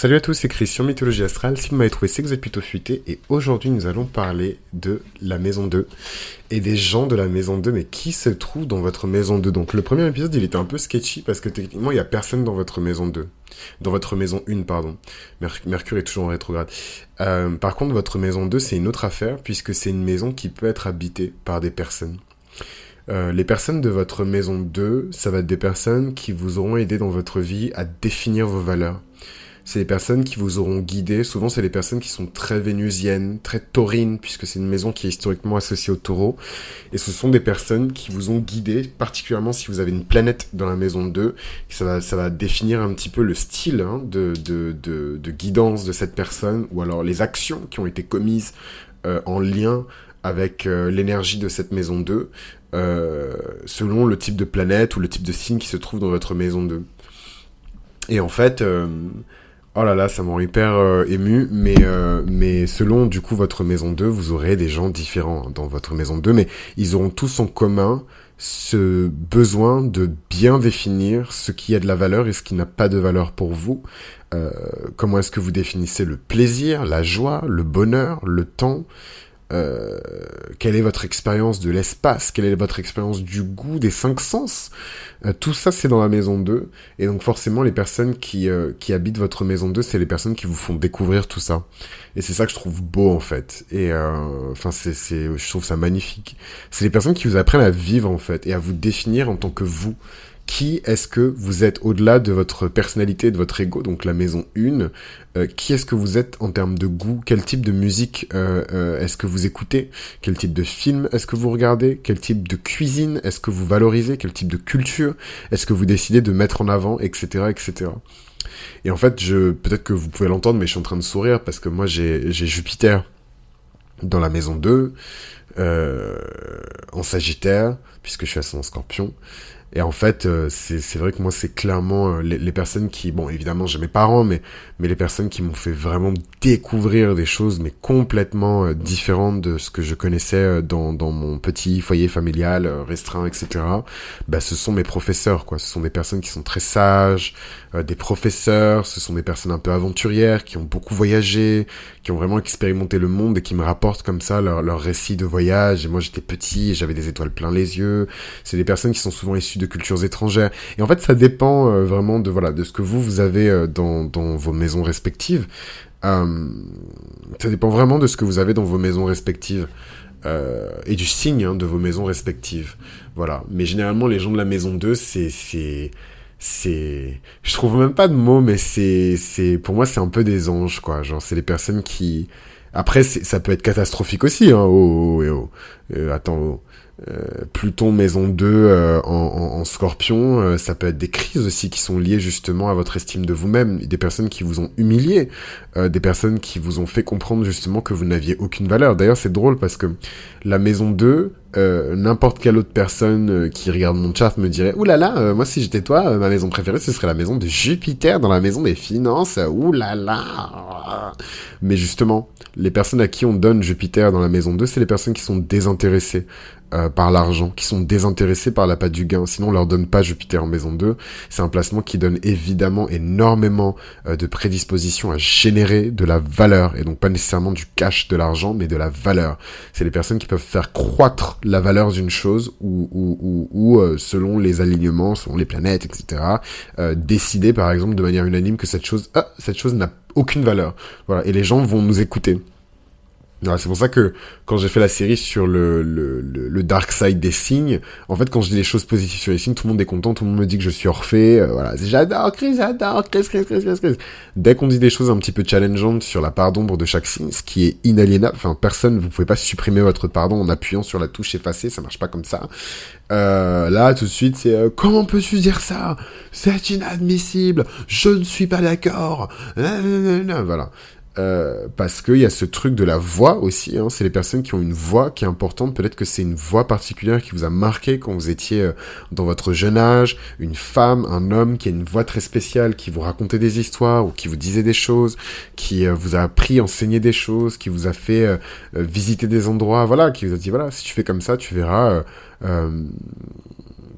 Salut à tous, c'est Christian, Mythologie Astrale. Si vous m'avez trouvé, c'est que vous êtes plutôt fuité. Et aujourd'hui, nous allons parler de la maison 2 et des gens de la maison 2. Mais qui se trouve dans votre maison 2 Donc, le premier épisode, il était un peu sketchy parce que techniquement, il n'y a personne dans votre maison 2. Dans votre maison 1, pardon. Mercure est toujours en rétrograde. Euh, par contre, votre maison 2, c'est une autre affaire puisque c'est une maison qui peut être habitée par des personnes. Euh, les personnes de votre maison 2, ça va être des personnes qui vous auront aidé dans votre vie à définir vos valeurs c'est les personnes qui vous auront guidé. Souvent, c'est les personnes qui sont très vénusiennes, très taurines, puisque c'est une maison qui est historiquement associée au taureau. Et ce sont des personnes qui vous ont guidé, particulièrement si vous avez une planète dans la maison 2. Ça va, ça va définir un petit peu le style hein, de, de, de, guidance de cette personne, ou alors les actions qui ont été commises euh, en lien avec euh, l'énergie de cette maison 2, euh, selon le type de planète ou le type de signe qui se trouve dans votre maison 2. Et en fait, Oh là là, ça m'en hyper euh, ému, mais, euh, mais selon du coup votre maison 2, vous aurez des gens différents dans votre maison 2, mais ils auront tous en commun ce besoin de bien définir ce qui a de la valeur et ce qui n'a pas de valeur pour vous. Euh, comment est-ce que vous définissez le plaisir, la joie, le bonheur, le temps, euh, quelle est votre expérience de l'espace, quelle est votre expérience du goût, des cinq sens? Euh, tout ça, c'est dans la maison 2. Et donc forcément, les personnes qui, euh, qui habitent votre maison 2, c'est les personnes qui vous font découvrir tout ça. Et c'est ça que je trouve beau, en fait. Et enfin, c'est, c'est, je trouve ça magnifique. C'est les personnes qui vous apprennent à vivre, en fait, et à vous définir en tant que vous qui est-ce que vous êtes au-delà de votre personnalité, de votre ego, donc la maison 1, euh, qui est-ce que vous êtes en termes de goût, quel type de musique euh, euh, est-ce que vous écoutez, quel type de film est-ce que vous regardez, quel type de cuisine est-ce que vous valorisez, quel type de culture est-ce que vous décidez de mettre en avant, etc., etc. Et en fait, je peut-être que vous pouvez l'entendre, mais je suis en train de sourire parce que moi j'ai Jupiter dans la maison 2, en Sagittaire, puisque je suis ascendant Scorpion. Et en fait, euh, c'est vrai que moi, c'est clairement euh, les, les, personnes qui, bon, évidemment, j'ai mes parents, mais, mais les personnes qui m'ont fait vraiment découvrir des choses, mais complètement euh, différentes de ce que je connaissais dans, dans mon petit foyer familial restreint, etc. Bah, ce sont mes professeurs, quoi. Ce sont des personnes qui sont très sages, des professeurs, ce sont des personnes un peu aventurières, qui ont beaucoup voyagé, qui ont vraiment expérimenté le monde et qui me rapportent comme ça leur, leur récit de voyage. Et moi, j'étais petit et j'avais des étoiles plein les yeux. C'est des personnes qui sont souvent issues de cultures étrangères. Et en fait, ça dépend euh, vraiment de voilà de ce que vous vous avez euh, dans, dans vos maisons respectives. Euh, ça dépend vraiment de ce que vous avez dans vos maisons respectives. et du signe hein, de vos maisons respectives. Voilà. Mais généralement, les gens de la maison 2, c'est, c'est, c'est, je trouve même pas de mots, mais c'est, c'est, pour moi, c'est un peu des anges, quoi. Genre, c'est les personnes qui, après, ça peut être catastrophique aussi, hein. Oh, oh, oh, attends, euh, Pluton maison 2 euh, en, en, scorpion, euh, ça peut être des crises aussi qui sont liées justement à votre estime de vous-même, des personnes qui vous ont humilié, des personnes qui vous ont fait comprendre justement que vous n'aviez aucune valeur. D'ailleurs c'est drôle parce que la maison 2, n'importe quelle autre personne qui regarde mon chart me dirait Ouh là là, moi si j'étais toi, ma maison préférée ce serait la maison de Jupiter dans la maison des finances. Ouh là là. Mais justement, les personnes à qui on donne Jupiter dans la maison 2, c'est les personnes qui sont désintéressées euh, par l'argent, qui sont désintéressés par la patte du gain. Sinon, on leur donne pas Jupiter en maison 2. C'est un placement qui donne évidemment énormément euh, de prédisposition à générer de la valeur. Et donc pas nécessairement du cash, de l'argent, mais de la valeur. C'est les personnes qui peuvent faire croître la valeur d'une chose ou, ou, ou, euh, selon les alignements, selon les planètes, etc. décider par exemple de manière unanime que cette chose, ah, cette chose n'a aucune valeur. Voilà. Et les gens vont nous écouter c'est pour ça que quand j'ai fait la série sur le, le, le, dark side des signes, en fait, quand je dis les choses positives sur les signes, tout le monde est content, tout le monde me dit que je suis Orphée, euh, voilà, j'adore Chris, j'adore Chris, Chris, Chris, Chris, Chris. Dès qu'on dit des choses un petit peu challengeantes sur la part d'ombre de chaque signe, ce qui est inaliénable, enfin, personne, vous pouvez pas supprimer votre pardon en appuyant sur la touche effacer, ça marche pas comme ça. Euh, là, tout de suite, c'est euh, comment peux-tu dire ça? C'est inadmissible. Je ne suis pas d'accord. Voilà. Euh, parce qu'il y a ce truc de la voix aussi. Hein. C'est les personnes qui ont une voix qui est importante. Peut-être que c'est une voix particulière qui vous a marqué quand vous étiez euh, dans votre jeune âge. Une femme, un homme qui a une voix très spéciale, qui vous racontait des histoires ou qui vous disait des choses, qui euh, vous a appris, enseigné des choses, qui vous a fait visiter des endroits. Voilà, qui vous a dit voilà, si tu fais comme ça, tu verras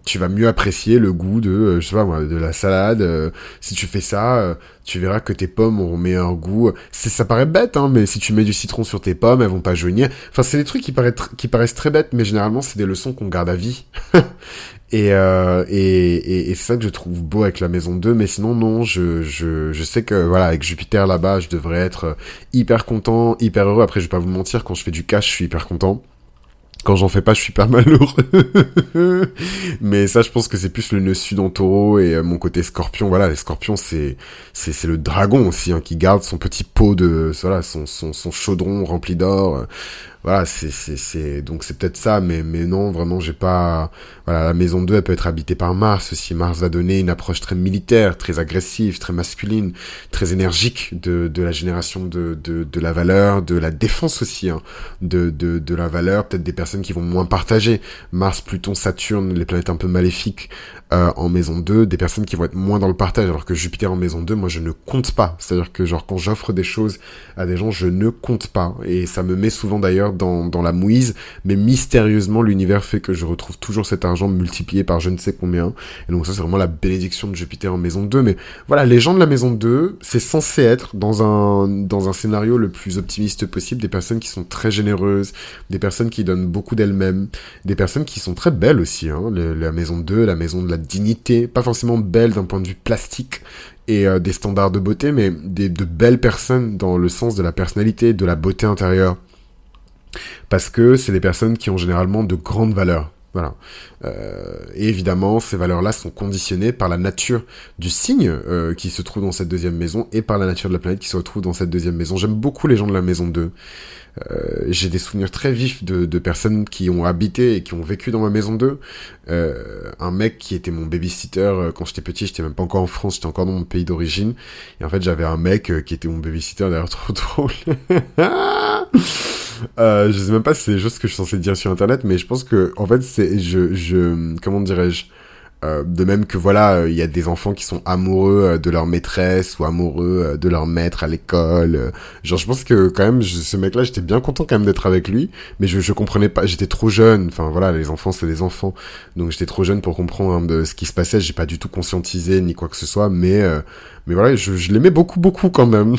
tu vas mieux apprécier le goût de, euh, je sais pas moi, de la salade. Euh, si tu fais ça, euh, tu verras que tes pommes auront meilleur goût. C'est, ça paraît bête, hein, mais si tu mets du citron sur tes pommes, elles vont pas jaunir. Enfin, c'est des trucs qui paraissent, qui paraissent très bêtes, mais généralement, c'est des leçons qu'on garde à vie. et, et, et, et c'est ça que je trouve beau avec la maison 2. Mais sinon, non, je, je, je sais que, voilà, avec Jupiter là-bas, je devrais être hyper content, hyper heureux. Après, je vais pas vous mentir, quand je fais du cash, je suis hyper content. Quand j'en fais pas, je suis pas malheureux. Mais ça, je pense que c'est plus le nœud sud en taureau et euh, mon côté scorpion. Voilà, les scorpions, c'est c'est c'est le dragon aussi hein, qui garde son petit pot de voilà son son, son chaudron rempli d'or voilà, c'est c'est c'est donc c'est peut-être ça, mais mais non, vraiment, j'ai pas. Voilà, la maison 2, elle peut être habitée par Mars aussi. Mars va donner une approche très militaire, très agressive, très masculine, très énergique de de la génération de de de la valeur, de la défense aussi, hein, de de de la valeur. Peut-être des personnes qui vont moins partager. Mars, Pluton, Saturne, les planètes un peu maléfiques euh, en maison 2, des personnes qui vont être moins dans le partage, alors que Jupiter en maison 2, moi je ne compte pas. C'est-à-dire que genre quand j'offre des choses à des gens, je ne compte pas. Et ça me met souvent d'ailleurs dans, dans la mouise, mais mystérieusement, l'univers fait que je retrouve toujours cet argent multiplié par je ne sais combien. Et donc ça, c'est vraiment la bénédiction de Jupiter en maison 2. Mais voilà, les gens de la maison 2, c'est censé être dans un, dans un scénario le plus optimiste possible, des personnes qui sont très généreuses, des personnes qui donnent beaucoup d'elles-mêmes, des personnes qui sont très belles aussi, hein. la maison 2, la maison de la dignité, pas forcément belle d'un point de vue plastique, et euh, des standards de beauté, mais de belles personnes dans le sens de la personnalité, de la beauté intérieure parce que c'est des personnes qui ont généralement de grandes valeurs. Voilà. Euh, et évidemment, ces valeurs-là sont conditionnées par la nature du signe euh, qui se trouve dans cette deuxième maison et par la nature de la planète qui se retrouve dans cette deuxième maison. J'aime beaucoup les gens de la maison 2. Euh, j'ai des souvenirs très vifs de, de, personnes qui ont habité et qui ont vécu dans ma maison 2. Euh, un mec qui était mon babysitter euh, quand j'étais petit, j'étais même pas encore en France, j'étais encore dans mon pays d'origine. Et en fait, j'avais un mec euh, qui était mon babysitter, d'ailleurs trop drôle. Euh, je sais même pas si c'est juste ce que je suis censé dire sur internet, mais je pense que en fait c'est je je comment dirais-je euh, de même que voilà, il y a des enfants qui sont amoureux euh, de leur maîtresse ou amoureux euh, de leur maître à l'école. Genre, je pense que quand même, ce mec-là, j'étais bien content quand même d'être avec lui, mais je, je comprenais pas. J'étais trop jeune. Enfin voilà, les enfants, c'est des enfants, donc j'étais trop jeune pour comprendre hein, de ce qui se passait. J'ai pas du tout conscientisé ni quoi que ce soit, mais mais voilà, je, je l'aimais beaucoup beaucoup quand même.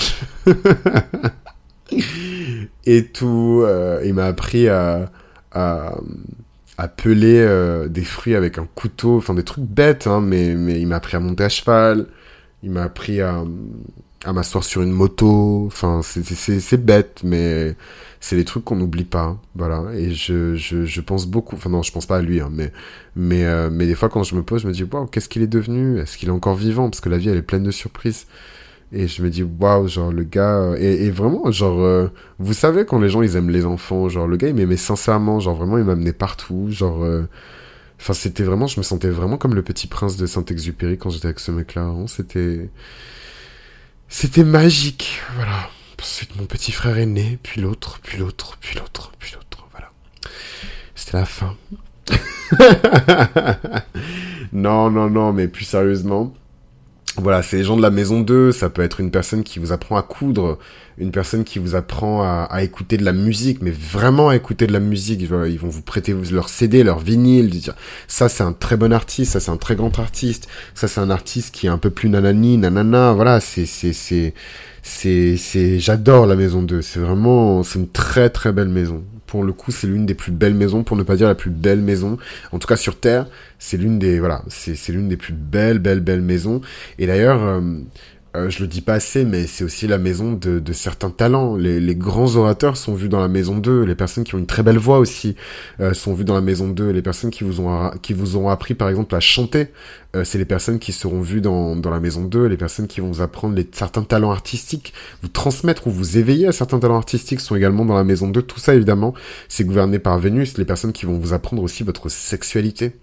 et tout. Euh, il m'a appris à, à, à peler euh, des fruits avec un couteau, enfin des trucs bêtes, hein, mais, mais il m'a appris à monter à cheval. Il m'a appris à, à m'asseoir sur une moto. Enfin, c'est bête, mais c'est les trucs qu'on n'oublie pas. Voilà. Et je, je, je pense beaucoup. Enfin non, je pense pas à lui, hein, mais mais euh, mais des fois quand je me pose, je me dis waouh, qu'est-ce qu'il est devenu? Est-ce qu'il est encore vivant? Parce que la vie elle est pleine de surprises. Et je me dis, waouh, genre, le gars. Euh, et, vraiment, genre, euh, vous savez, quand les gens, ils aiment les enfants, genre, le gars, il m'aimait sincèrement, genre, vraiment, il m'amenait partout, genre. Euh, enfin, c'était vraiment, je me sentais vraiment comme le petit prince de Saint-Exupéry quand j'étais avec ce mec-là. C'était. C'était magique, voilà. Ensuite, mon petit frère aîné, puis l'autre, puis l'autre, puis l'autre, puis l'autre, voilà. C'était la fin. non, non, non, mais plus sérieusement voilà, c'est les gens de la maison 2, ça peut être une personne qui vous apprend à coudre, une personne qui vous apprend à, écouter de la musique, mais vraiment à écouter de la musique. Ils vont vous prêter leur CD, leur vinyle, dire ça c'est un très bon artiste, ça c'est un très grand artiste, ça c'est un artiste qui est un peu plus nanani, nanana, voilà, c'est c'est c'est c'est c'est j'adore la maison 2, c'est vraiment c'est une très très belle maison pour le coup, c'est l'une des plus belles maisons, pour ne pas dire la plus belle maison. En tout cas, sur Terre, c'est l'une des, voilà, c'est l'une des plus belles, belles, belles maisons. Et d'ailleurs, euh, euh, je le dis pas assez, mais c'est aussi la maison de, de certains talents. Les, les, grands orateurs sont vus dans la maison 2. Les personnes qui ont une très belle voix aussi euh, sont vues dans la maison 2. Les personnes qui vous ont, qui vous ont appris, par exemple, à chanter, euh, c'est les personnes qui seront vues dans, dans la maison 2. Les personnes qui vont vous apprendre les, certains talents artistiques, vous transmettre ou vous éveiller à certains talents artistiques sont également dans la maison 2. Tout ça, évidemment, c'est gouverné par Vénus. Les personnes qui vont vous apprendre aussi votre sexualité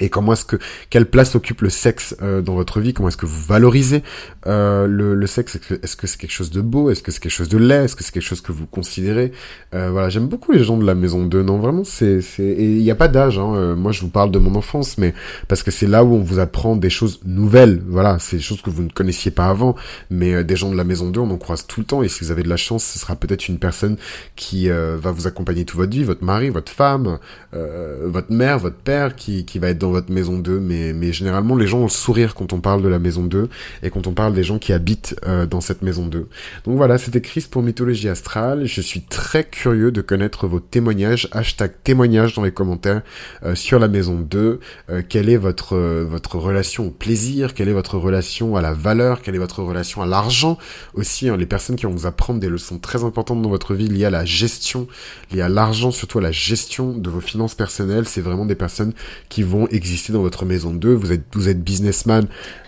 et comment est-ce que quelle place occupe le sexe euh, dans votre vie? Comment est-ce que vous valorisez euh, le, le, sexe? Est-ce que c'est quelque chose de beau? Est-ce que c'est quelque chose de laid? Est-ce que c'est quelque chose que vous considérez? Euh, Voilà, j'aime beaucoup les gens de la maison 2. Non, vraiment, c'est c'est il n'y a pas d'âge. Hein. Euh, moi, je vous parle de mon enfance, mais parce que c'est là où on vous apprend des choses nouvelles. Voilà, c'est des choses que vous ne connaissiez pas avant. Mais euh, des gens de la maison 2, on en croise tout le temps. Et si vous avez de la chance, ce sera peut-être une personne qui va vous accompagner toute votre vie, votre mari, votre femme, votre mère, votre père, qui qui va être dans votre maison 2, mais, mais généralement les gens ont le sourire quand on parle de la maison 2 et quand on parle des gens qui habitent euh, dans cette maison 2. Donc voilà, c'était Chris pour Mythologie Astrale. Je suis très curieux de connaître vos témoignages. Hashtag témoignages dans les commentaires euh, sur la maison 2. Euh, quelle est votre, votre relation au plaisir? Quelle est votre relation à la valeur? Quelle est votre relation à l'argent? Aussi, hein, les personnes qui vont vous apprendre des leçons très importantes dans votre vie liées à la gestion, liées à l'argent, surtout à la gestion de vos finances personnelles. C'est vraiment des personnes qui vont exister dans votre maison 2. Vous êtes, vous êtes businessman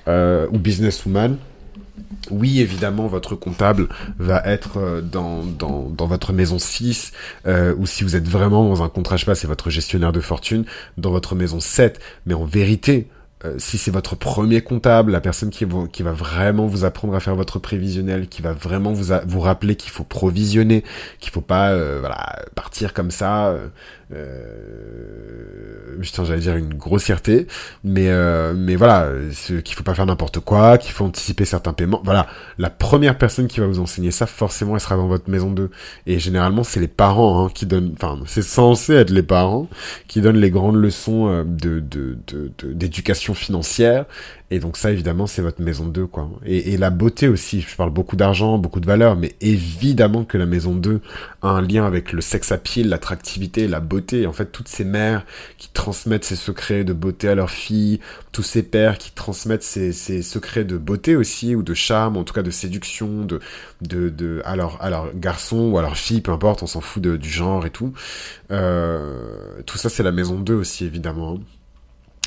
euh, ou businesswoman. Oui, évidemment, votre comptable va être euh, dans, dans, dans votre maison 6, euh, ou si vous êtes vraiment dans un contrat, je sais pas, c'est votre gestionnaire de fortune, dans votre maison 7. Mais en vérité, si c'est votre premier comptable, la personne qui, qui va vraiment vous apprendre à faire votre prévisionnel, qui va vraiment vous, vous rappeler qu'il faut provisionner, qu'il faut pas voilà, partir comme ça, euh, euh j'allais dire une grossièreté, mais mais voilà, qu'il faut pas faire n'importe quoi, qu'il faut anticiper certains paiements. Voilà, la première personne qui va vous enseigner ça, forcément, elle sera dans votre maison 2. Et généralement, c'est les parents hein, qui donnent, enfin, c'est censé être les parents qui donnent les grandes leçons de d'éducation financière. Et donc ça, évidemment, c'est votre maison 2, quoi. Et, la beauté aussi, je parle beaucoup d'argent, beaucoup de valeur, mais évidemment que la maison 2 a un lien avec le sex appeal, l'attractivité, la beauté. En fait, toutes ces mères qui transmettent ces secrets de beauté à leurs filles, tous ces pères qui transmettent ces, secrets de beauté aussi, ou de charme, en tout cas de séduction, de, de, de à, leur, à leur garçon ou à leur fille, peu importe, on s'en fout du genre et tout. Euh, tout ça, c'est la maison 2 aussi, évidemment.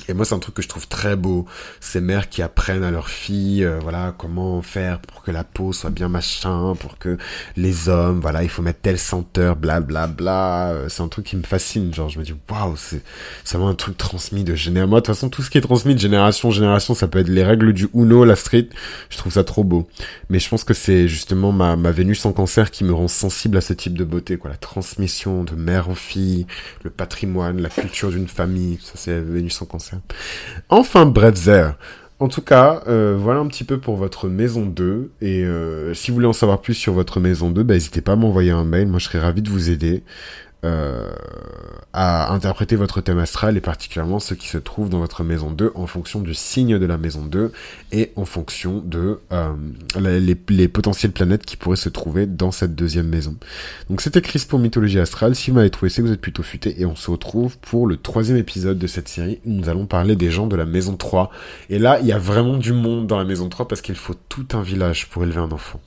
Et moi, c'est un truc que je trouve très beau. Ces mères qui apprennent à leurs filles, euh, voilà, comment faire pour que la peau soit bien machin, pour que les hommes, voilà, il faut mettre telle senteur, bla bla bla. Euh, c'est un truc qui me fascine. Genre, je me dis, waouh, c'est, c'est vraiment un truc transmis de génération. Moi, de toute façon, tout ce qui est transmis de génération en génération, ça peut être les règles du Uno, la street. Je trouve ça trop beau. Mais je pense que c'est justement ma, ma Vénus en cancer qui me rend sensible à ce type de beauté, quoi. La transmission de mère en fille, le patrimoine, la culture d'une famille. Ça, c'est Vénus en cancer. Enfin bref. En tout cas, euh, voilà un petit peu pour votre maison 2. Et euh, si vous voulez en savoir plus sur votre maison 2, bah, n'hésitez pas à m'envoyer un mail. Moi, je serais ravi de vous aider. Euh, à interpréter votre thème astral et particulièrement ce qui se trouve dans votre maison 2 en fonction du signe de la maison 2 et en fonction de euh, les, les, potentielles planètes qui pourraient se trouver dans cette deuxième maison. Donc c'était Chris pour Mythologie Astrale. Si vous m'avez trouvé, c'est que vous êtes plutôt futé et on se retrouve pour le troisième épisode de cette série où nous allons parler des gens de la maison 3. Et là, il y a vraiment du monde dans la maison 3 parce qu'il faut tout un village pour élever un enfant.